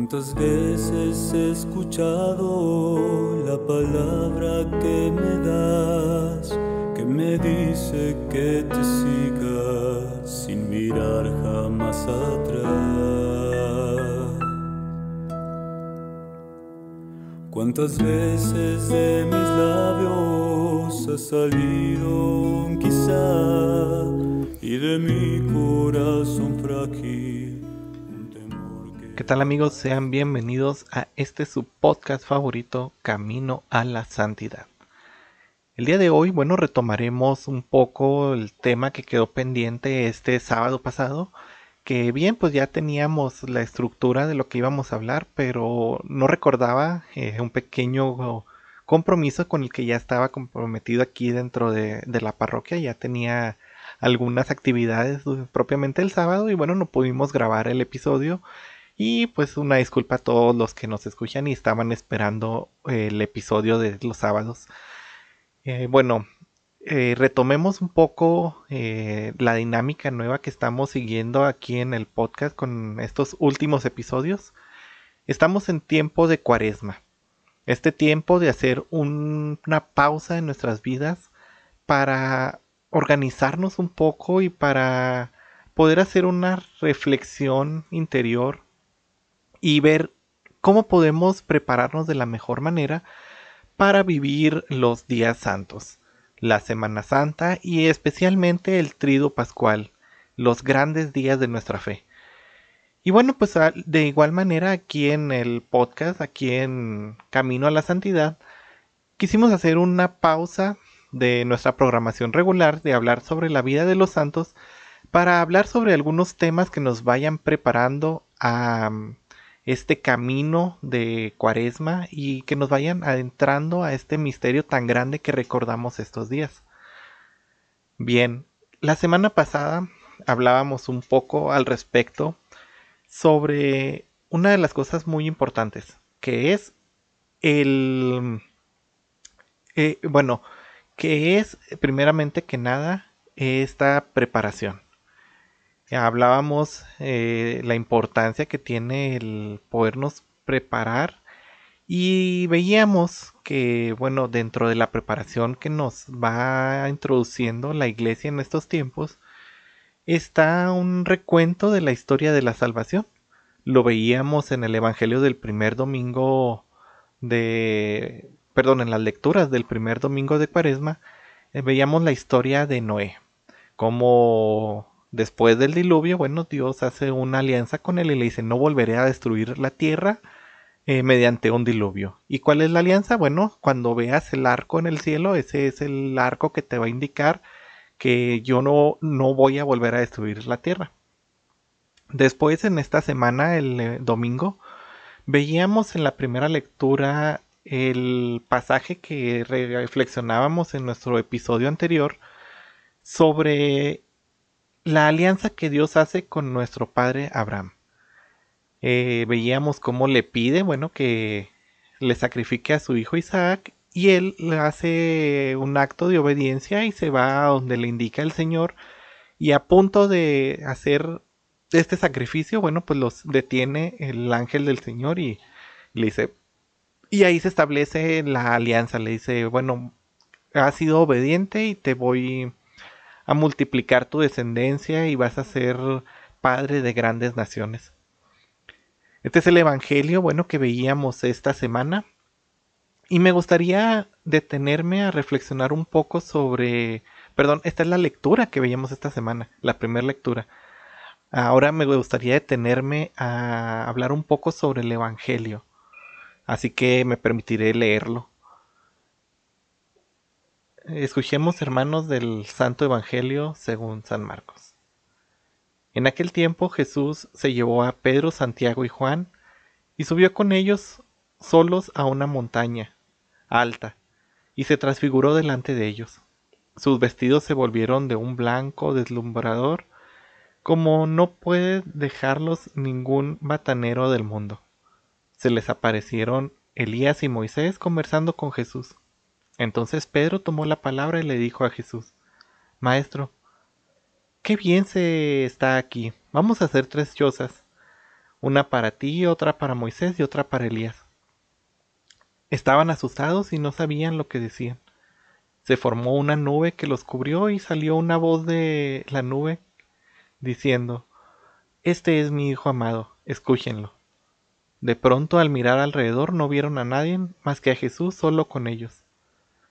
¿Cuántas veces he escuchado la palabra que me das, que me dice que te siga sin mirar jamás atrás? ¿Cuántas veces de mis labios ha salido un quizá y de mi corazón ¿Qué tal amigos? Sean bienvenidos a este su podcast favorito, Camino a la Santidad. El día de hoy, bueno, retomaremos un poco el tema que quedó pendiente este sábado pasado, que bien, pues ya teníamos la estructura de lo que íbamos a hablar, pero no recordaba eh, un pequeño compromiso con el que ya estaba comprometido aquí dentro de, de la parroquia, ya tenía algunas actividades eh, propiamente el sábado y bueno, no pudimos grabar el episodio y pues una disculpa a todos los que nos escuchan y estaban esperando el episodio de los sábados. Eh, bueno, eh, retomemos un poco eh, la dinámica nueva que estamos siguiendo aquí en el podcast con estos últimos episodios. Estamos en tiempo de cuaresma. Este tiempo de hacer un- una pausa en nuestras vidas para organizarnos un poco y para poder hacer una reflexión interior y ver cómo podemos prepararnos de la mejor manera para vivir los días santos, la Semana Santa y especialmente el Trido Pascual, los grandes días de nuestra fe. Y bueno, pues de igual manera aquí en el podcast, aquí en Camino a la Santidad, quisimos hacer una pausa de nuestra programación regular de hablar sobre la vida de los santos para hablar sobre algunos temas que nos vayan preparando a este camino de cuaresma y que nos vayan adentrando a este misterio tan grande que recordamos estos días. Bien, la semana pasada hablábamos un poco al respecto sobre una de las cosas muy importantes, que es el... eh, bueno, que es primeramente que nada esta preparación. Hablábamos eh, la importancia que tiene el podernos preparar y veíamos que, bueno, dentro de la preparación que nos va introduciendo la iglesia en estos tiempos, está un recuento de la historia de la salvación. Lo veíamos en el Evangelio del primer domingo de, perdón, en las lecturas del primer domingo de Cuaresma, eh, veíamos la historia de Noé, como después del diluvio, bueno, Dios hace una alianza con él y le dice, no volveré a destruir la tierra eh, mediante un diluvio. ¿Y cuál es la alianza? Bueno, cuando veas el arco en el cielo, ese es el arco que te va a indicar que yo no, no voy a volver a destruir la tierra. Después, en esta semana, el eh, domingo, veíamos en la primera lectura el pasaje que reflexionábamos en nuestro episodio anterior sobre la alianza que Dios hace con nuestro padre Abraham. Eh, veíamos cómo le pide, bueno, que le sacrifique a su hijo Isaac y él le hace un acto de obediencia y se va a donde le indica el Señor y a punto de hacer este sacrificio, bueno, pues los detiene el ángel del Señor y le dice, y ahí se establece la alianza, le dice, bueno, has sido obediente y te voy a multiplicar tu descendencia y vas a ser padre de grandes naciones. Este es el Evangelio, bueno, que veíamos esta semana. Y me gustaría detenerme a reflexionar un poco sobre, perdón, esta es la lectura que veíamos esta semana, la primera lectura. Ahora me gustaría detenerme a hablar un poco sobre el Evangelio. Así que me permitiré leerlo. Escuchemos, hermanos, del Santo Evangelio según San Marcos. En aquel tiempo Jesús se llevó a Pedro, Santiago y Juan y subió con ellos solos a una montaña alta y se transfiguró delante de ellos. Sus vestidos se volvieron de un blanco deslumbrador como no puede dejarlos ningún batanero del mundo. Se les aparecieron Elías y Moisés conversando con Jesús. Entonces Pedro tomó la palabra y le dijo a Jesús, Maestro, qué bien se está aquí. Vamos a hacer tres chozas, una para ti, otra para Moisés y otra para Elías. Estaban asustados y no sabían lo que decían. Se formó una nube que los cubrió y salió una voz de la nube diciendo, Este es mi Hijo amado, escúchenlo. De pronto al mirar alrededor no vieron a nadie más que a Jesús solo con ellos.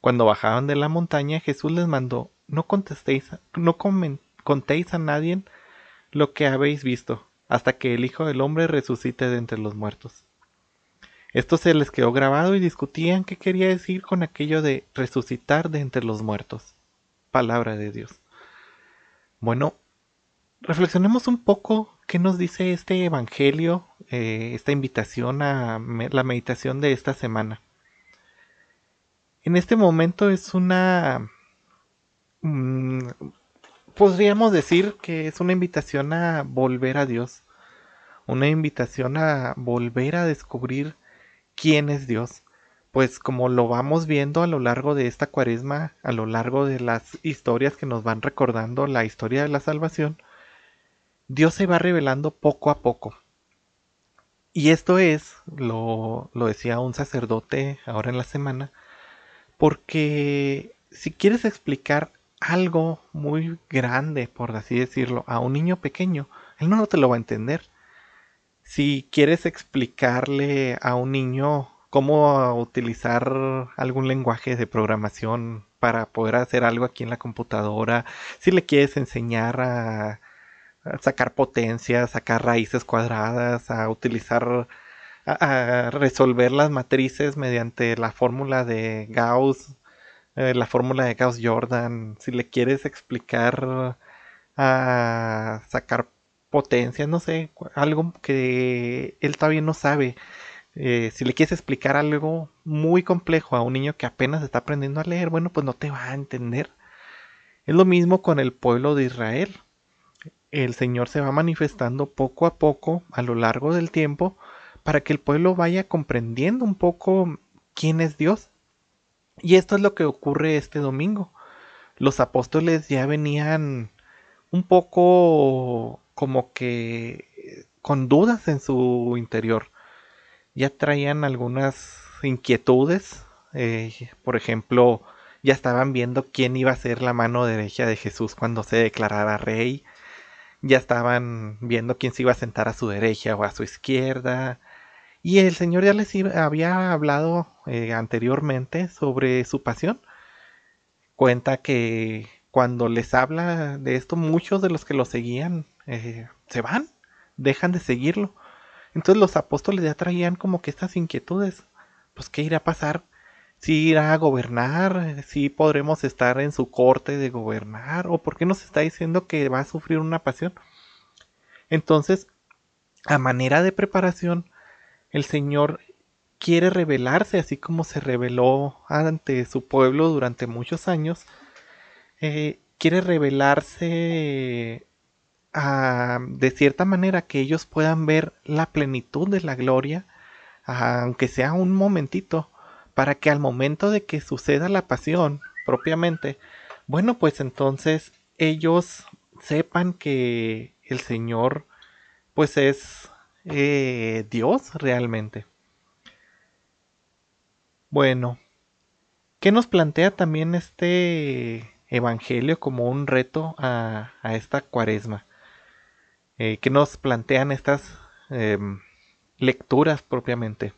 Cuando bajaban de la montaña Jesús les mandó, no contestéis, no contéis a nadie lo que habéis visto, hasta que el Hijo del Hombre resucite de entre los muertos. Esto se les quedó grabado y discutían qué quería decir con aquello de resucitar de entre los muertos. Palabra de Dios. Bueno, reflexionemos un poco qué nos dice este Evangelio, eh, esta invitación a la meditación de esta semana. En este momento es una... Mm, podríamos decir que es una invitación a volver a Dios, una invitación a volver a descubrir quién es Dios. Pues como lo vamos viendo a lo largo de esta cuaresma, a lo largo de las historias que nos van recordando la historia de la salvación, Dios se va revelando poco a poco. Y esto es, lo, lo decía un sacerdote ahora en la semana, porque si quieres explicar algo muy grande, por así decirlo, a un niño pequeño, él no te lo va a entender. Si quieres explicarle a un niño cómo utilizar algún lenguaje de programación para poder hacer algo aquí en la computadora, si le quieres enseñar a, sacar potencias, sacar raíces cuadradas, a utilizar, a, resolver las matrices mediante la fórmula de Gauss, eh, la fórmula de Gauss-Jordan, si le quieres explicar a sacar potencia, no sé, algo que él todavía no sabe. Eh, si le quieres explicar algo muy complejo a un niño que apenas está aprendiendo a leer, bueno, pues no te va a entender. Es lo mismo con el pueblo de Israel. El Señor se va manifestando poco a poco a lo largo del tiempo para que el pueblo vaya comprendiendo un poco quién es Dios. Y esto es lo que ocurre este domingo. Los apóstoles ya venían un poco como que con dudas en su interior. Ya traían algunas inquietudes. Eh, por ejemplo, ya estaban viendo quién iba a ser la mano derecha de Jesús cuando se declarara rey. Ya estaban viendo quién se iba a sentar a su derecha o a su izquierda. Y el Señor ya les había hablado eh, anteriormente sobre su pasión. Cuenta que cuando les habla de esto, muchos de los que lo seguían eh, se van, dejan de seguirlo. Entonces los apóstoles ya traían como que estas inquietudes. Pues qué irá a pasar, si irá a gobernar, si podremos estar en su corte de gobernar, o por qué nos está diciendo que va a sufrir una pasión. Entonces, a manera de preparación, el Señor quiere revelarse, así como se reveló ante su pueblo durante muchos años, eh, quiere revelarse de cierta manera que ellos puedan ver la plenitud de la gloria, aunque sea un momentito, para que al momento de que suceda la pasión propiamente, bueno, pues entonces ellos sepan que el Señor pues es eh, Dios realmente. Bueno, ¿qué nos plantea también este Evangelio como un reto a esta cuaresma? eh, que nos plantean estas em, lecturas propiamente.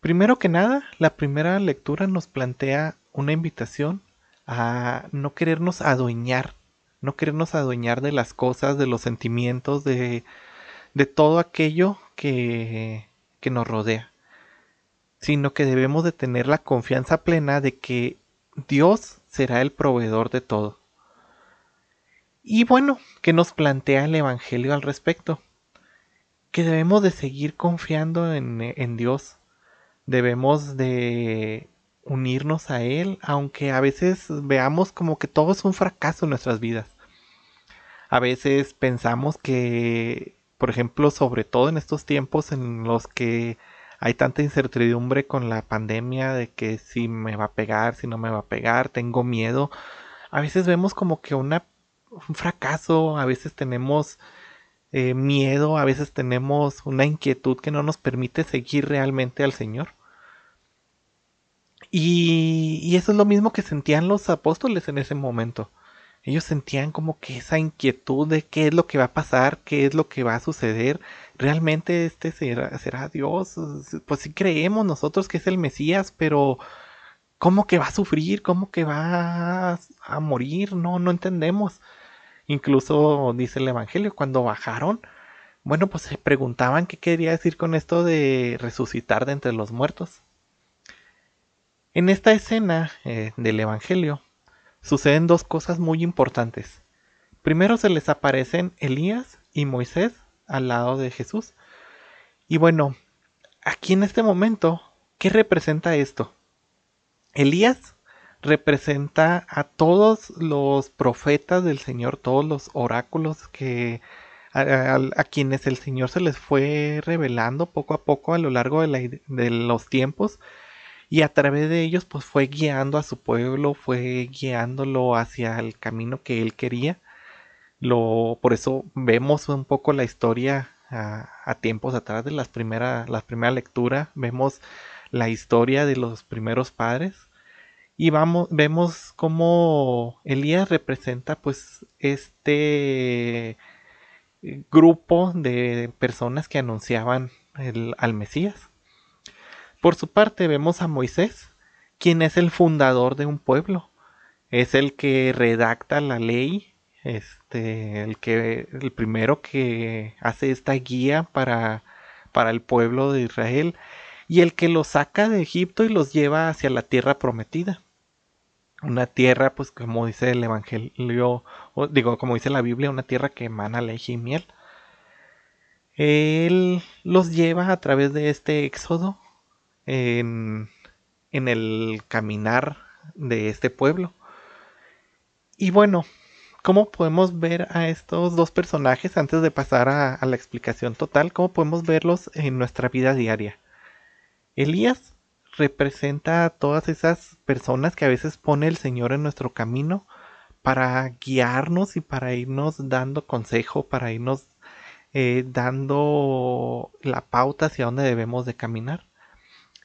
Primero que nada, la primera lectura nos plantea una invitación a no querernos adueñar, no querernos adueñar de las cosas, de los sentimientos, de, de todo aquello que, que nos rodea, sino que debemos de tener la confianza plena de que Dios será el proveedor de todo. Y bueno, ¿qué nos plantea el Evangelio al respecto? Que debemos de seguir confiando en, Dios. Debemos de unirnos a Él, aunque a veces veamos como que todo es un fracaso en nuestras vidas. A veces pensamos que, por ejemplo, sobre todo en estos tiempos en los que hay tanta incertidumbre con la pandemia de que si me va a pegar, si no me va a pegar, tengo miedo. A veces vemos como que una un fracaso, a veces tenemos eh, miedo, a veces tenemos una inquietud que no nos permite seguir realmente al Señor. Y, eso es lo mismo que sentían los apóstoles en ese momento. Ellos sentían como que esa inquietud de qué es lo que va a pasar, qué es lo que va a suceder. ¿Realmente este será, Dios? Pues sí creemos nosotros que es el Mesías, pero ¿cómo que va a sufrir? ¿Cómo que va a morir? No, no entendemos. Incluso dice el Evangelio, cuando bajaron, bueno, pues se preguntaban qué quería decir con esto de resucitar de entre los muertos. En esta escena eh, del Evangelio suceden dos cosas muy importantes. Primero se les aparecen Elías y Moisés al lado de Jesús. Y bueno, aquí en este momento, ¿qué representa esto? Elías representa a todos los profetas del Señor, todos los oráculos que a, quienes el Señor se les fue revelando poco a poco a lo largo de, de, los tiempos y a través de ellos pues fue guiando a su pueblo, fue guiándolo hacia el camino que él quería. Lo, por eso vemos un poco la historia a, tiempos atrás de las primeras, la primera lectura, vemos la historia de los primeros padres y vamos, vemos cómo Elías representa pues este grupo de personas que anunciaban el, al Mesías. Por su parte vemos a Moisés, quien es el fundador de un pueblo. Es el que redacta la ley, este, el que el primero que hace esta guía para, para el pueblo de Israel y el que los saca de Egipto y los lleva hacia la tierra prometida una tierra, pues como dice el Evangelio, digo, como dice la Biblia, una tierra que emana leche y miel. Él los lleva a través de este éxodo en, el caminar de este pueblo. Y bueno, ¿cómo podemos ver a estos dos personajes antes de pasar a, a la explicación total? ¿Cómo podemos verlos en nuestra vida diaria? Elías representa a todas esas personas que a veces pone el Señor en nuestro camino para guiarnos y para irnos dando consejo, para irnos eh, dando la pauta hacia dónde debemos de caminar.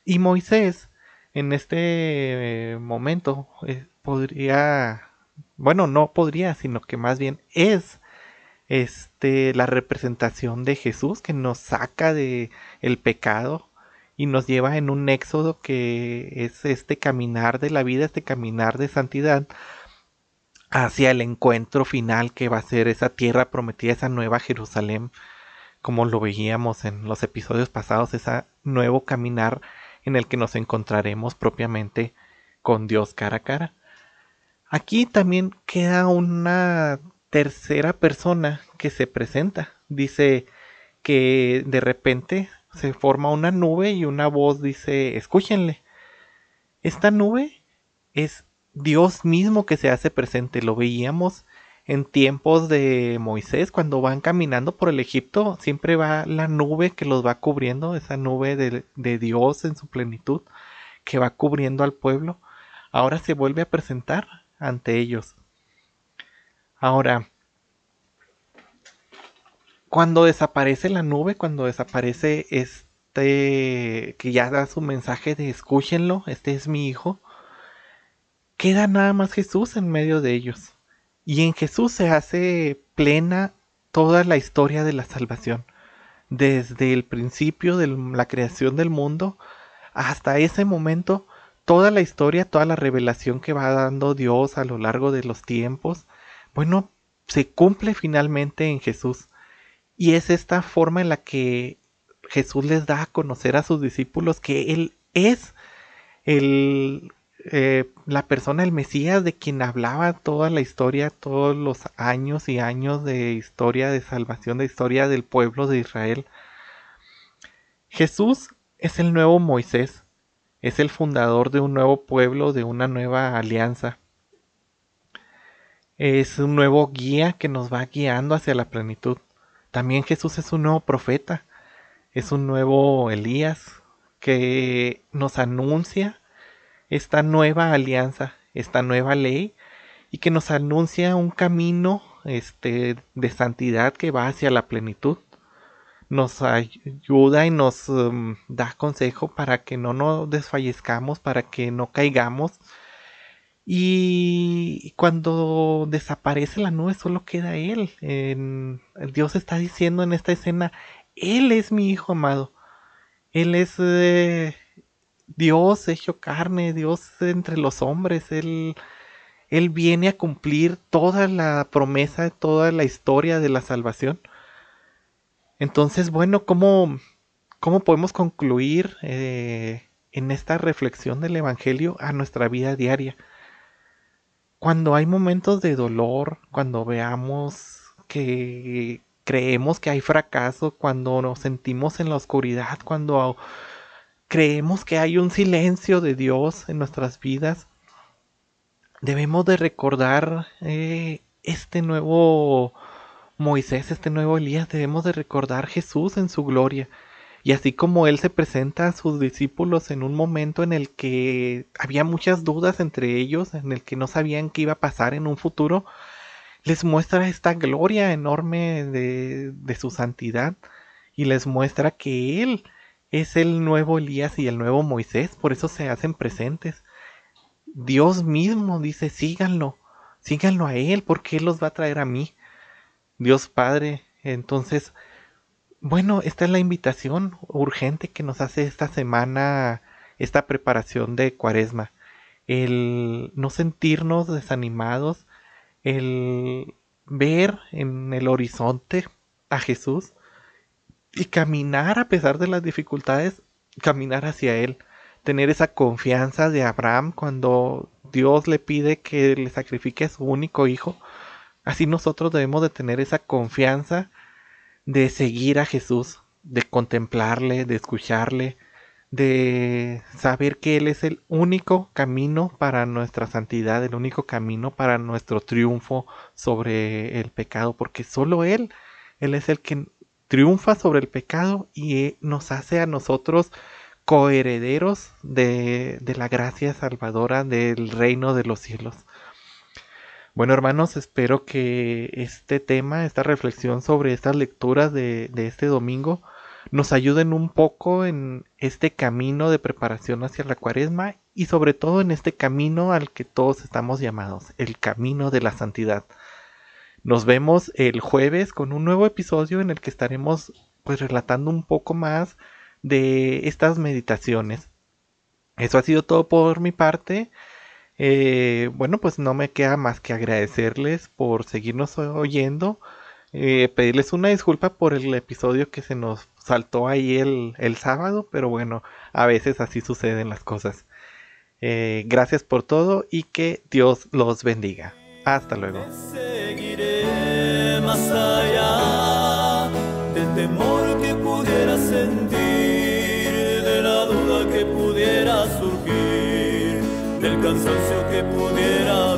Y Moisés, en este eh, momento, eh, podría, bueno, no podría, sino que más bien es este la representación de Jesús que nos saca de el pecado y nos lleva en un éxodo que es este caminar de la vida, este caminar de santidad hacia el encuentro final que va a ser esa tierra prometida, esa nueva Jerusalén, como lo veíamos en los episodios pasados, ese nuevo caminar en el que nos encontraremos propiamente con Dios cara a cara. Aquí también queda una tercera persona que se presenta. Dice que de repente se forma una nube y una voz dice, escúchenle. Esta nube es Dios mismo que se hace presente. Lo veíamos en tiempos de Moisés, cuando van caminando por el Egipto, siempre va la nube que los va cubriendo, esa nube de, Dios en su plenitud, que va cubriendo al pueblo. Ahora se vuelve a presentar ante ellos. Ahora, cuando desaparece la nube, cuando desaparece este que ya da su mensaje de escúchenlo, este es mi hijo, queda nada más Jesús en medio de ellos. Y en Jesús se hace plena toda la historia de la salvación. Desde el principio de la creación del mundo hasta ese momento, toda la historia, toda la revelación que va dando Dios a lo largo de los tiempos, bueno, se cumple finalmente en Jesús. Y es esta forma en la que Jesús les da a conocer a sus discípulos que Él es el, eh, la persona, el Mesías de quien hablaba toda la historia, todos los años y años de historia de salvación, de historia del pueblo de Israel. Jesús es el nuevo Moisés, es el fundador de un nuevo pueblo, de una nueva alianza. Es un nuevo guía que nos va guiando hacia la plenitud. También Jesús es un nuevo profeta, es un nuevo Elías que nos anuncia esta nueva alianza, esta nueva ley y que nos anuncia un camino este, de santidad que va hacia la plenitud. Nos ayuda y nos um, da consejo para que no nos desfallezcamos, para que no caigamos. Y cuando desaparece la nube solo queda Él. Dios está diciendo en esta escena, Él es mi Hijo amado. Él es eh, Dios hecho carne, Dios entre los hombres. Él él viene a cumplir toda la promesa, toda la historia de la salvación. Entonces, bueno, ¿cómo, cómo podemos concluir eh, en esta reflexión del Evangelio a nuestra vida diaria? Cuando hay momentos de dolor, cuando veamos que creemos que hay fracaso, cuando nos sentimos en la oscuridad, cuando creemos que hay un silencio de Dios en nuestras vidas, debemos de recordar eh, este nuevo Moisés, este nuevo Elías, debemos de recordar Jesús en su gloria. Y así como Él se presenta a sus discípulos en un momento en el que había muchas dudas entre ellos, en el que no sabían qué iba a pasar en un futuro, les muestra esta gloria enorme de, de su santidad y les muestra que Él es el nuevo Elías y el nuevo Moisés, por eso se hacen presentes. Dios mismo dice, síganlo, síganlo a Él, porque Él los va a traer a mí. Dios Padre. Entonces, bueno, esta es la invitación urgente que nos hace esta semana, esta preparación de cuaresma. El no sentirnos desanimados, el ver en el horizonte a Jesús y caminar a pesar de las dificultades, caminar hacia Él tener esa confianza de Abraham cuando Dios le pide que le sacrifique a su único hijo. Así nosotros debemos de tener esa confianza de seguir a Jesús, de contemplarle, de escucharle, de saber que Él es el único camino para nuestra santidad, el único camino para nuestro triunfo sobre el pecado, porque solo Él, Él es el que triunfa sobre el pecado y nos hace a nosotros coherederos de, la gracia salvadora del reino de los cielos. Bueno hermanos, espero que este tema, esta reflexión sobre estas lecturas de, este domingo nos ayuden un poco en este camino de preparación hacia la cuaresma y sobre todo en este camino al que todos estamos llamados, el camino de la santidad. Nos vemos el jueves con un nuevo episodio en el que estaremos pues relatando un poco más de estas meditaciones. Eso ha sido todo por mi parte. Eh, bueno, pues no me queda más que agradecerles por seguirnos oyendo. Eh, pedirles una disculpa por el episodio que se nos saltó ahí el, el sábado, pero bueno, a veces así suceden las cosas. Eh, gracias por todo y que Dios los bendiga. Hasta luego. más allá del temor que pudiera sentir que pudiera surgir, del cansancio que pudiera